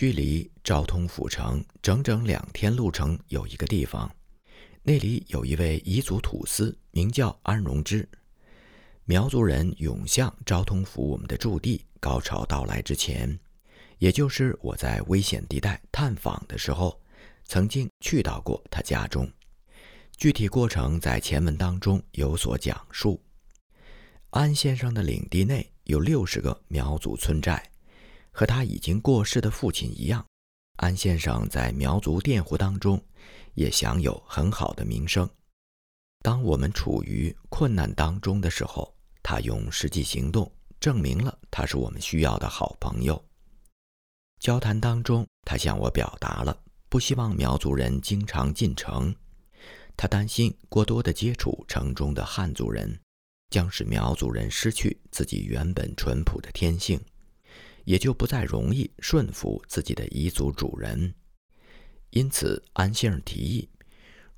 距离昭通府城整整两天路程，有一个地方，那里有一位彝族土司，名叫安荣之。苗族人涌向昭通府我们的驻地，高潮到来之前，也就是我在危险地带探访的时候，曾经去到过他家中。具体过程在前文当中有所讲述。安先生的领地内有六十个苗族村寨。和他已经过世的父亲一样，安先生在苗族佃户当中也享有很好的名声。当我们处于困难当中的时候，他用实际行动证明了他是我们需要的好朋友。交谈当中，他向我表达了不希望苗族人经常进城，他担心过多的接触城中的汉族人，将使苗族人失去自己原本淳朴的天性。也就不再容易顺服自己的彝族主人，因此安先生提议，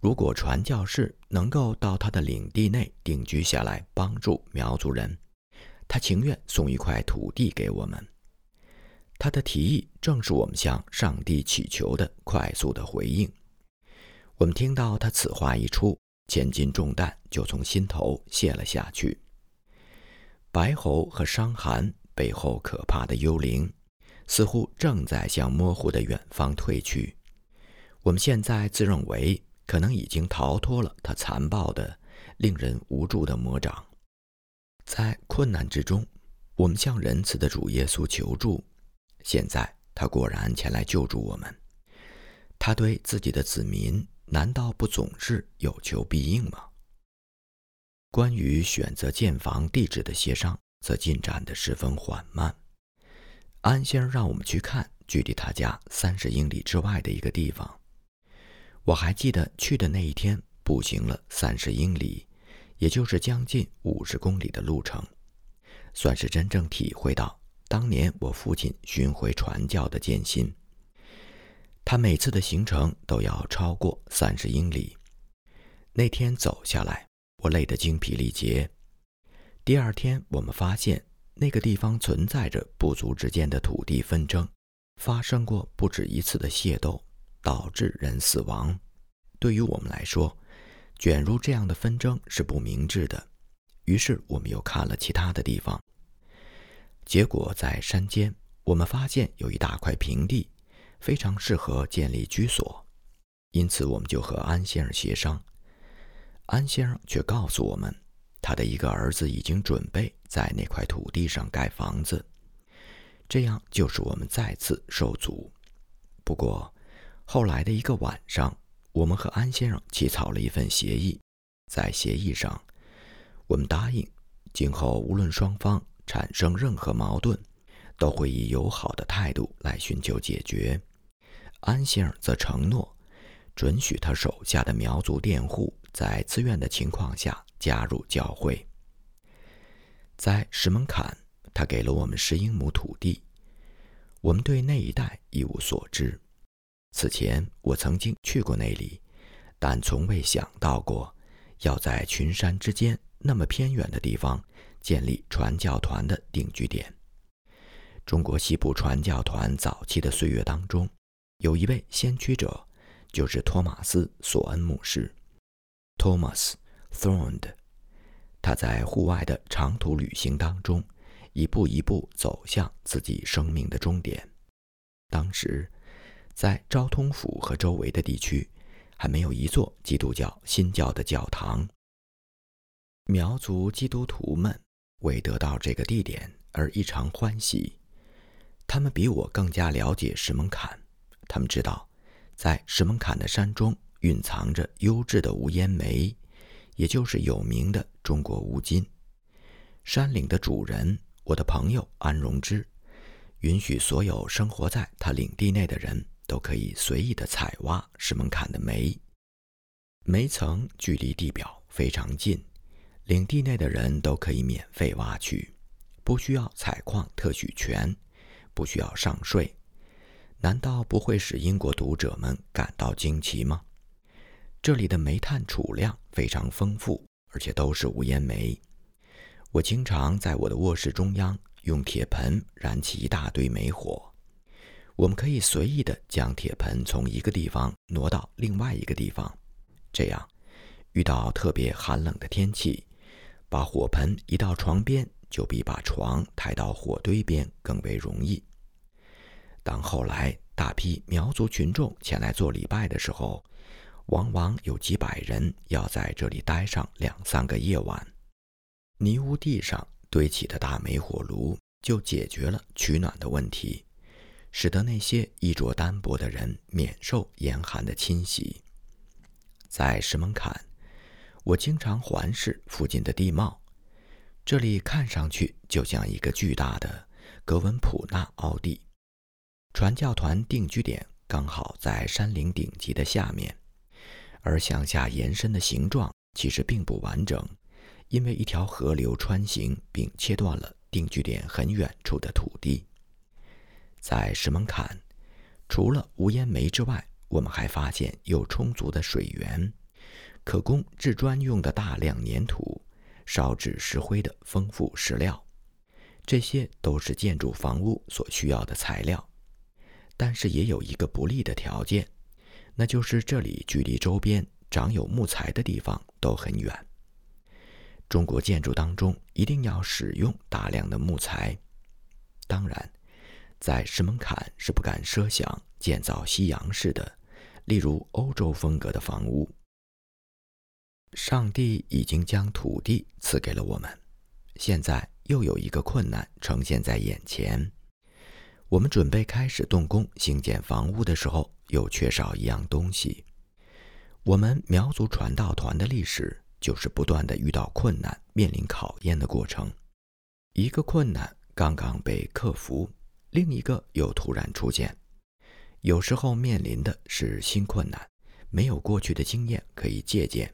如果传教士能够到他的领地内定居下来，帮助苗族人，他情愿送一块土地给我们。他的提议正是我们向上帝祈求的快速的回应。我们听到他此话一出，千斤重担就从心头卸了下去。白喉和伤寒。背后可怕的幽灵，似乎正在向模糊的远方退去。我们现在自认为可能已经逃脱了他残暴的、令人无助的魔掌。在困难之中，我们向仁慈的主耶稣求助。现在他果然前来救助我们。他对自己的子民，难道不总是有求必应吗？关于选择建房地址的协商。则进展得十分缓慢。安先生让我们去看距离他家三十英里之外的一个地方。我还记得去的那一天，步行了三十英里，也就是将近五十公里的路程，算是真正体会到当年我父亲巡回传教的艰辛。他每次的行程都要超过三十英里。那天走下来，我累得精疲力竭。第二天，我们发现那个地方存在着部族之间的土地纷争，发生过不止一次的械斗，导致人死亡。对于我们来说，卷入这样的纷争是不明智的。于是，我们又看了其他的地方。结果，在山间，我们发现有一大块平地，非常适合建立居所。因此，我们就和安先生协商。安先生却告诉我们。他的一个儿子已经准备在那块土地上盖房子，这样就是我们再次受阻。不过，后来的一个晚上，我们和安先生起草了一份协议，在协议上，我们答应，今后无论双方产生任何矛盾，都会以友好的态度来寻求解决。安先生则承诺，准许他手下的苗族佃户在自愿的情况下。加入教会，在石门坎，他给了我们十英亩土地。我们对那一带一无所知。此前我曾经去过那里，但从未想到过要在群山之间那么偏远的地方建立传教团的定居点。中国西部传教团早期的岁月当中，有一位先驱者，就是托马斯·索恩牧师 （Thomas）。Thorned，他在户外的长途旅行当中，一步一步走向自己生命的终点。当时，在昭通府和周围的地区，还没有一座基督教新教的教堂。苗族基督徒们为得到这个地点而异常欢喜。他们比我更加了解石门坎，他们知道，在石门坎的山中蕴藏着优质的无烟煤。也就是有名的中国乌金，山岭的主人，我的朋友安荣之，允许所有生活在他领地内的人都可以随意的采挖石门坎的煤。煤层距离地表非常近，领地内的人都可以免费挖取，不需要采矿特许权，不需要上税。难道不会使英国读者们感到惊奇吗？这里的煤炭储量非常丰富，而且都是无烟煤。我经常在我的卧室中央用铁盆燃起一大堆煤火。我们可以随意的将铁盆从一个地方挪到另外一个地方，这样，遇到特别寒冷的天气，把火盆移到床边，就比把床抬到火堆边更为容易。当后来大批苗族群众前来做礼拜的时候，往往有几百人要在这里待上两三个夜晚。泥屋地上堆起的大煤火炉就解决了取暖的问题。使得那些衣着单薄的人免受严寒的侵袭。在石门坎，我经常环视附近的地貌，这里看上去就像一个巨大的格文普纳奥地。传教团定居点刚好在山岭顶级的下面，而向下延伸的形状其实并不完整，因为一条河流穿行并切断了定居点很远处的土地。在石门坎，除了无烟煤之外，我们还发现有充足的水源，可供制砖用的大量粘土，烧制石灰的丰富石料，这些都是建筑房屋所需要的材料。但是也有一个不利的条件，那就是这里距离周边长有木材的地方都很远。中国建筑当中一定要使用大量的木材，当然。在石门坎是不敢设想建造西洋式的，例如欧洲风格的房屋。上帝已经将土地赐给了我们，现在又有一个困难呈现在眼前。我们准备开始动工兴建房屋的时候，又缺少一样东西。我们苗族传道团的历史就是不断的遇到困难、面临考验的过程。一个困难刚刚被克服。另一个又突然出现，有时候面临的是新困难，没有过去的经验可以借鉴；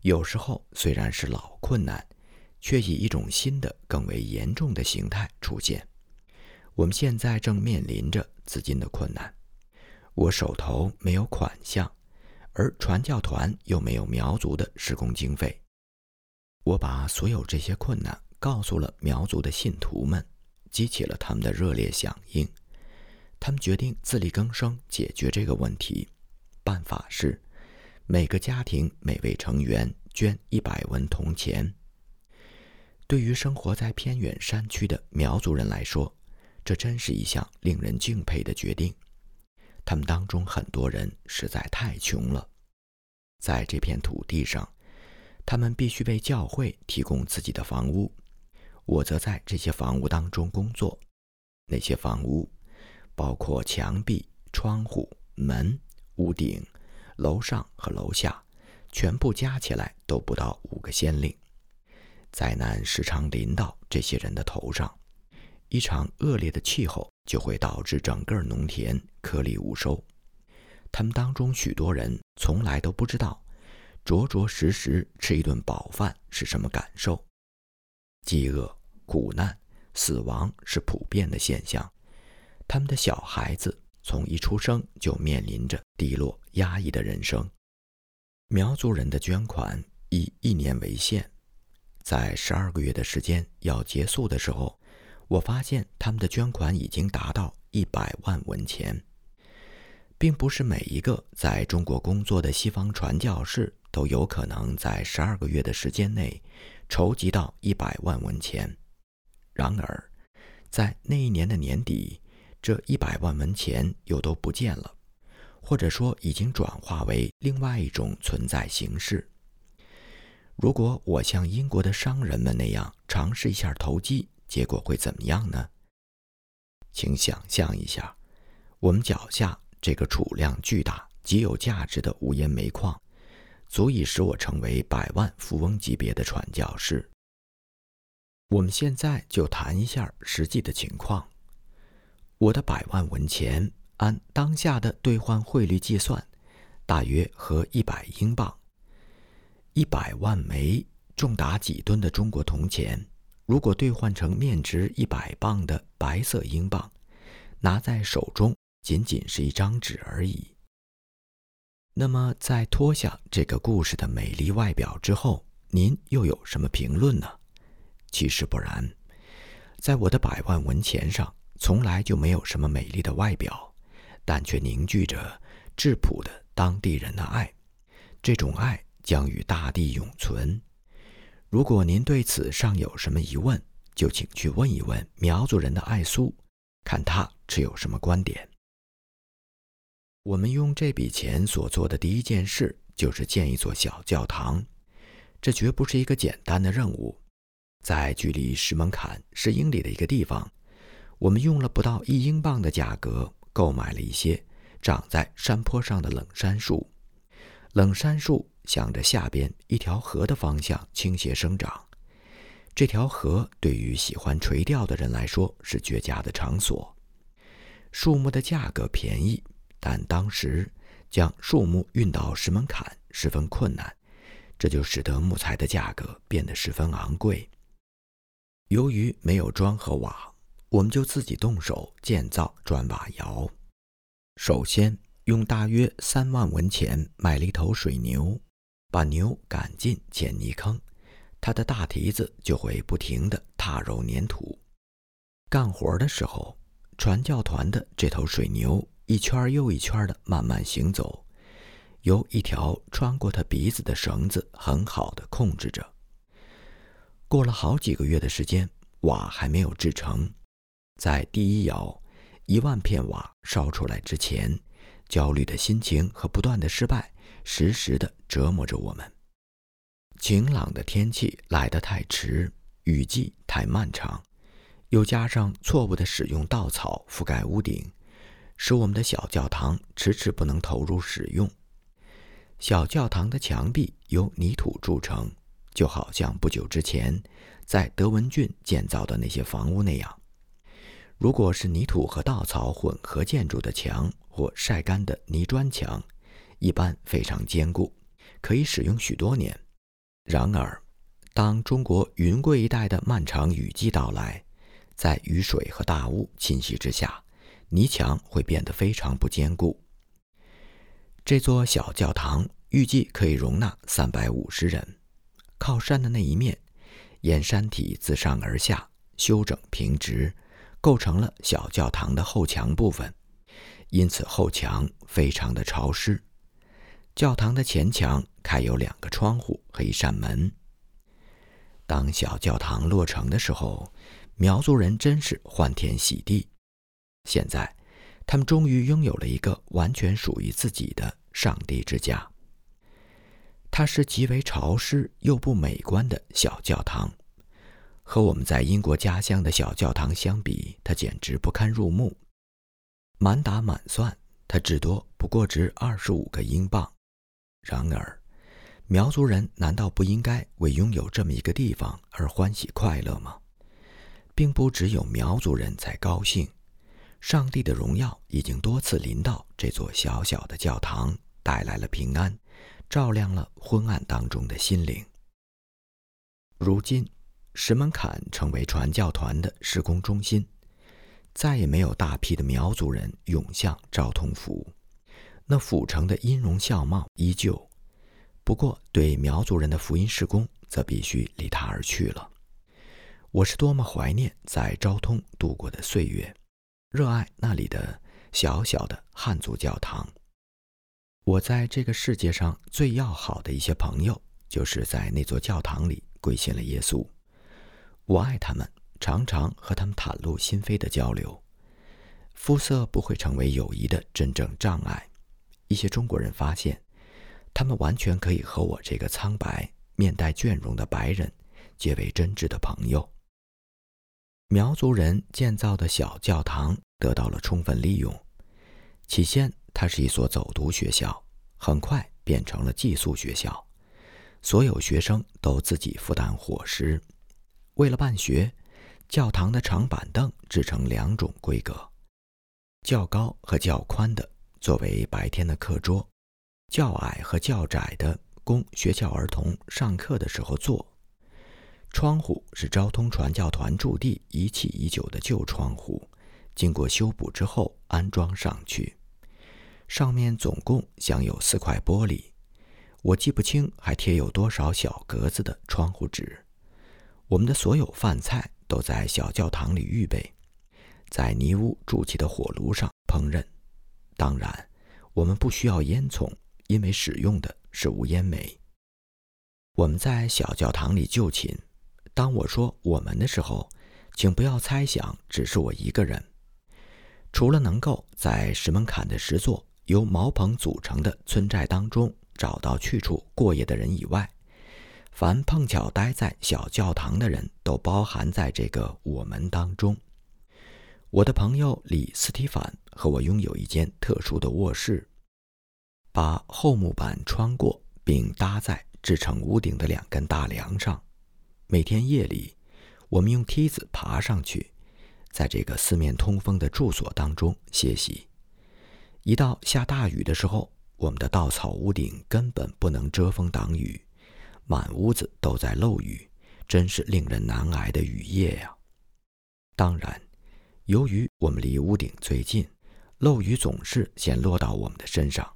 有时候虽然是老困难，却以一种新的、更为严重的形态出现。我们现在正面临着资金的困难，我手头没有款项，而传教团又没有苗族的施工经费。我把所有这些困难告诉了苗族的信徒们。激起了他们的热烈响应，他们决定自力更生解决这个问题。办法是，每个家庭每位成员捐一百文铜钱。对于生活在偏远山区的苗族人来说，这真是一项令人敬佩的决定。他们当中很多人实在太穷了，在这片土地上，他们必须为教会提供自己的房屋。我则在这些房屋当中工作。那些房屋包括墙壁、窗户、门、屋顶、楼上和楼下，全部加起来都不到五个先令。灾难时常临到这些人的头上，一场恶劣的气候就会导致整个农田颗粒无收。他们当中许多人从来都不知道，着着实实吃一顿饱饭是什么感受。饥饿。苦难、死亡是普遍的现象。他们的小孩子从一出生就面临着低落、压抑的人生。苗族人的捐款以一年为限，在十二个月的时间要结束的时候，我发现他们的捐款已经达到一百万文钱。并不是每一个在中国工作的西方传教士都有可能在十二个月的时间内筹集到一百万文钱。然而，在那一年的年底，这一百万文钱又都不见了，或者说已经转化为另外一种存在形式。如果我像英国的商人们那样尝试一下投机，结果会怎么样呢？请想象一下，我们脚下这个储量巨大、极有价值的无烟煤矿，足以使我成为百万富翁级别的传教士。我们现在就谈一下实际的情况。我的百万文钱按当下的兑换汇率计算，大约合一百英镑。一百万枚重达几吨的中国铜钱，如果兑换成面值一百磅的白色英镑，拿在手中仅仅是一张纸而已。那么，在脱下这个故事的美丽外表之后，您又有什么评论呢？其实不然，在我的百万文钱上从来就没有什么美丽的外表，但却凝聚着质朴的当地人的爱。这种爱将与大地永存。如果您对此尚有什么疑问，就请去问一问苗族人的艾苏，看他持有什么观点。我们用这笔钱所做的第一件事，就是建一座小教堂。这绝不是一个简单的任务。在距离石门坎十英里的一个地方，我们用了不到一英镑的价格购买了一些长在山坡上的冷杉树。冷杉树向着下边一条河的方向倾斜生长。这条河对于喜欢垂钓的人来说是绝佳的场所。树木的价格便宜，但当时将树木运到石门坎十分困难。这就使得木材的价格变得十分昂贵。由于没有砖和瓦，我们就自己动手建造砖瓦窑。首先用大约三万文钱买了一头水牛，把牛赶进浅泥坑，它的大蹄子就会不停地踏入粘土。干活的时候，传教团的这头水牛一圈又一圈地慢慢行走。由一条穿过他鼻子的绳子很好的控制着。过了好几个月的时间，瓦还没有制成。在第一窑一万片瓦烧出来之前，焦虑的心情和不断的失败时时的折磨着我们。晴朗的天气来得太迟，雨季太漫长，又加上错误的使用稻草覆盖屋顶，使我们的小教堂迟迟不能投入使用。小教堂的墙壁由泥土筑成，就好像不久之前在德文郡建造的那些房屋那样。如果是泥土和稻草混合建筑的墙或晒干的泥砖墙，一般非常坚固，可以使用许多年。然而，当中国云贵一带的漫长雨季到来，在雨水和大雾侵袭之下，泥墙会变得非常不坚固。这座小教堂预计可以容纳三百五十人。靠山的那一面，沿山体自上而下修整平直，构成了小教堂的后墙部分，因此后墙非常的潮湿。教堂的前墙开有两个窗户和一扇门。当小教堂落成的时候，苗族人真是欢天喜地。现在。他们终于拥有了一个完全属于自己的上帝之家。它是极为潮湿又不美观的小教堂，和我们在英国家乡的小教堂相比，它简直不堪入目。满打满算，它至多不过值二十五个英镑。然而，苗族人难道不应该为拥有这么一个地方而欢喜快乐吗？并不只有苗族人才高兴。上帝的荣耀已经多次临到这座小小的教堂，带来了平安，照亮了昏暗当中的心灵。如今，石门坎成为传教团的施工中心，再也没有大批的苗族人涌向昭通府，那府城的音容笑貌依旧。不过，对苗族人的福音施工则必须离他而去了。我是多么怀念在昭通度过的岁月！热爱那里的小小的汉族教堂。我在这个世界上最要好的一些朋友，就是在那座教堂里归信了耶稣。我爱他们，常常和他们袒露心扉的交流。肤色不会成为友谊的真正障碍。一些中国人发现，他们完全可以和我这个苍白、面带倦容的白人结为真挚的朋友。苗族人建造的小教堂得到了充分利用。起先，它是一所走读学校，很快变成了寄宿学校。所有学生都自己负担伙食。为了办学，教堂的长板凳制成两种规格：较高和较宽的作为白天的课桌，较矮和较窄的供学校儿童上课的时候坐。窗户是昭通传教团驻地遗弃已久的旧窗户，经过修补之后安装上去。上面总共镶有四块玻璃，我记不清还贴有多少小格子的窗户纸。我们的所有饭菜都在小教堂里预备。在泥屋筑起的火炉上烹饪。当然，我们不需要烟囱，因为使用的是无烟煤。我们在小教堂里就寝。当我说“我们”的时候，请不要猜想只是我一个人。除了能够在石门坎的石座由茅棚组成的村寨当中找到去处过夜的人以外，凡碰巧待在小教堂的人都包含在这个“我们”当中。我的朋友李斯提凡和我拥有一间特殊的卧室，把厚木板穿过并搭在。制成屋顶的两根大梁上，每天夜里，我们用梯子爬上去，在这个四面通风的住所当中歇息。一到下大雨的时候，我们的稻草屋顶根本不能遮风挡雨，满屋子都在漏雨，真是令人难挨的雨夜呀。当然，由于我们离屋顶最近，漏雨总是先落到我们的身上。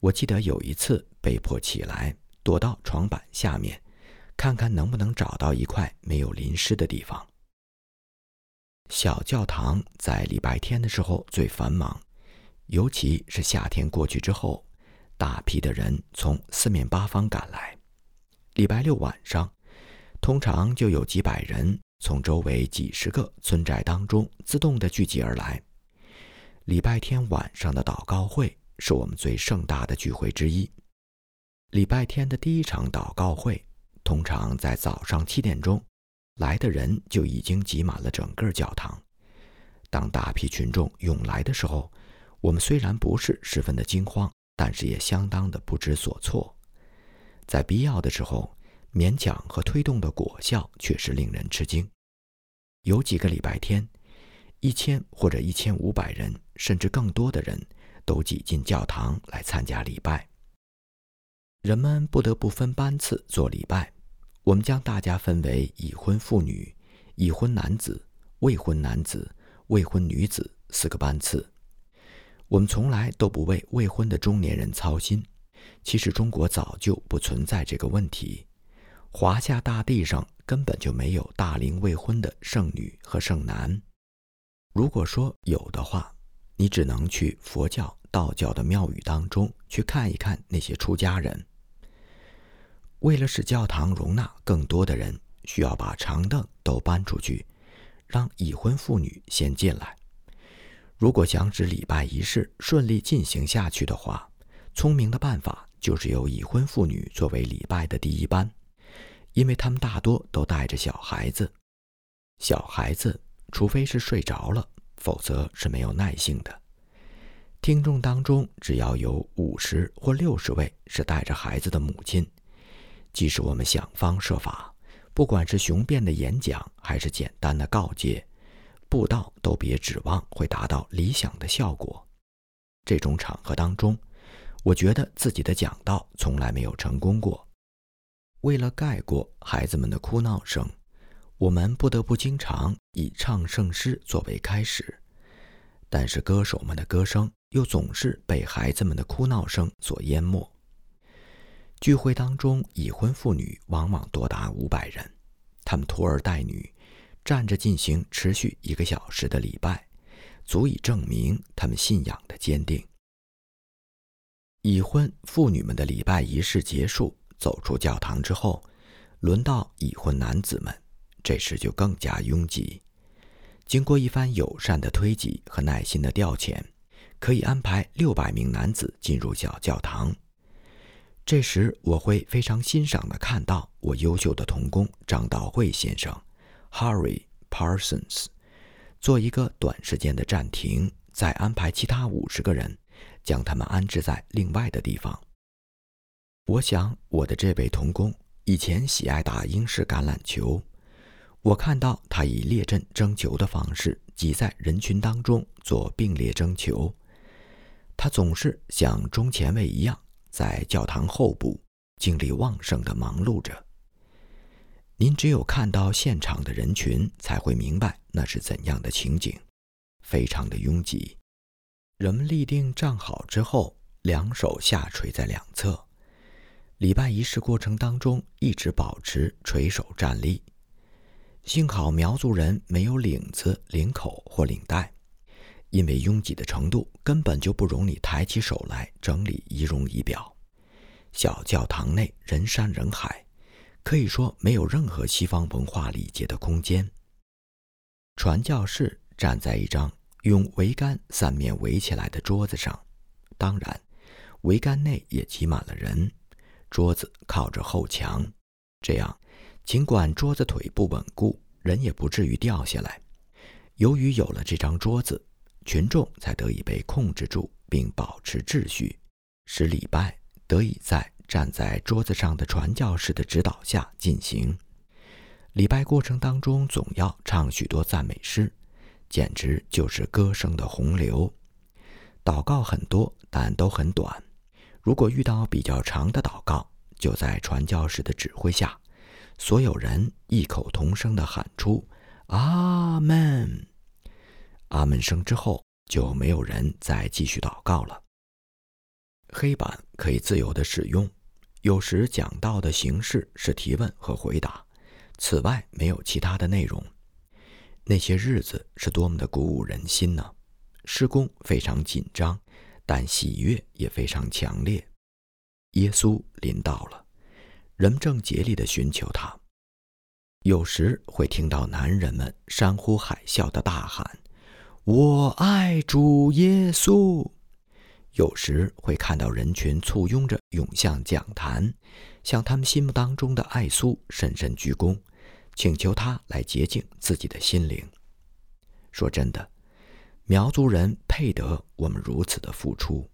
我记得有一次被迫起来。躲到床板下面，看看能不能找到一块没有淋湿的地方。小教堂在礼拜天的时候最繁忙，尤其是夏天过去之后，大批的人从四面八方赶来。礼拜六晚上，通常就有几百人从周围几十个村寨当中自动的聚集而来。礼拜天晚上的祷告会是我们最盛大的聚会之一。礼拜天的第一场祷告会，通常在早上七点钟，来的人就已经挤满了整个教堂。当大批群众涌来的时候，我们虽然不是十分的惊慌，但是也相当的不知所措。在必要的时候，勉强和推动的果效却是令人吃惊。有几个礼拜天，一千或者一千五百人，甚至更多的人都挤进教堂来参加礼拜。人们不得不分班次做礼拜。我们将大家分为已婚妇女、已婚男子、未婚男子、未婚女子四个班次。我们从来都不为未婚的中年人操心。其实中国早就不存在这个问题。华夏大地上根本就没有大龄未婚的剩女和剩男。如果说有的话，你只能去佛教、道教的庙宇当中去看一看那些出家人。为了使教堂容纳更多的人，需要把长凳都搬出去，让已婚妇女先进来。如果想使礼拜仪式顺利进行下去的话，聪明的办法就是由已婚妇女作为礼拜的第一班，因为他们大多都带着小孩子。小孩子除非是睡着了，否则是没有耐性的。听众当中只要有五十或六十位是带着孩子的母亲。即使我们想方设法，不管是雄辩的演讲还是简单的告诫，布道都别指望会达到理想的效果。这种场合当中，我觉得自己的讲道从来没有成功过。为了盖过孩子们的哭闹声，我们不得不经常以唱圣诗作为开始，但是歌手们的歌声又总是被孩子们的哭闹声所淹没。聚会当中，已婚妇女往往多达五百人，他们拖儿带女，站着进行持续一个小时的礼拜，足以证明他们信仰的坚定。已婚妇女们的礼拜仪式结束，走出教堂之后，轮到已婚男子们，这时就更加拥挤。经过一番友善的推挤和耐心的调遣，可以安排六百名男子进入小教堂。这时，我会非常欣赏地看到我优秀的童工张道慧先生，Harry Parsons，做一个短时间的暂停，再安排其他五十个人，将他们安置在另外的地方。我想，我的这位童工以前喜爱打英式橄榄球，我看到他以列阵争球的方式挤在人群当中做并列争球，他总是像中前卫一样。在教堂后部，精力旺盛地忙碌着。您只有看到现场的人群，才会明白那是怎样的情景，非常的拥挤。人们立定站好之后，两手下垂在两侧，礼拜仪式过程当中一直保持垂手站立。幸好苗族人没有领子、领口或领带，因为拥挤的程度根本就不容你抬起手来整理仪容仪表。小教堂内人山人海，可以说没有任何西方文化礼节的空间。传教士站在一张用桅杆三面围起来的桌子上，当然，桅杆内也挤满了人。桌子靠着后墙，这样。尽管桌子腿不稳固，人也不至于掉下来。由于有了这张桌子，群众才得以被控制住并保持秩序，使礼拜得以在站在桌子上的传教士的指导下进行。礼拜过程当中总要唱许多赞美诗，简直就是歌声的洪流。祷告很多，但都很短。如果遇到比较长的祷告，就在传教士的指挥下。所有人异口同声地喊出“阿门”，阿门声之后就没有人再继续祷告了。黑板可以自由地使用，有时讲道的形式是提问和回答，此外没有其他的内容。那些日子是多么的鼓舞人心呢？施工非常紧张，但喜悦也非常强烈。耶稣临到了。人们正竭力地寻求他，有时会听到男人们山呼海啸的大喊：“我爱主耶稣！”有时会看到人群簇拥着涌向讲坛，向他们心目当中的爱苏深深鞠躬，请求他来洁净自己的心灵。说真的，苗族人配得我们如此的付出。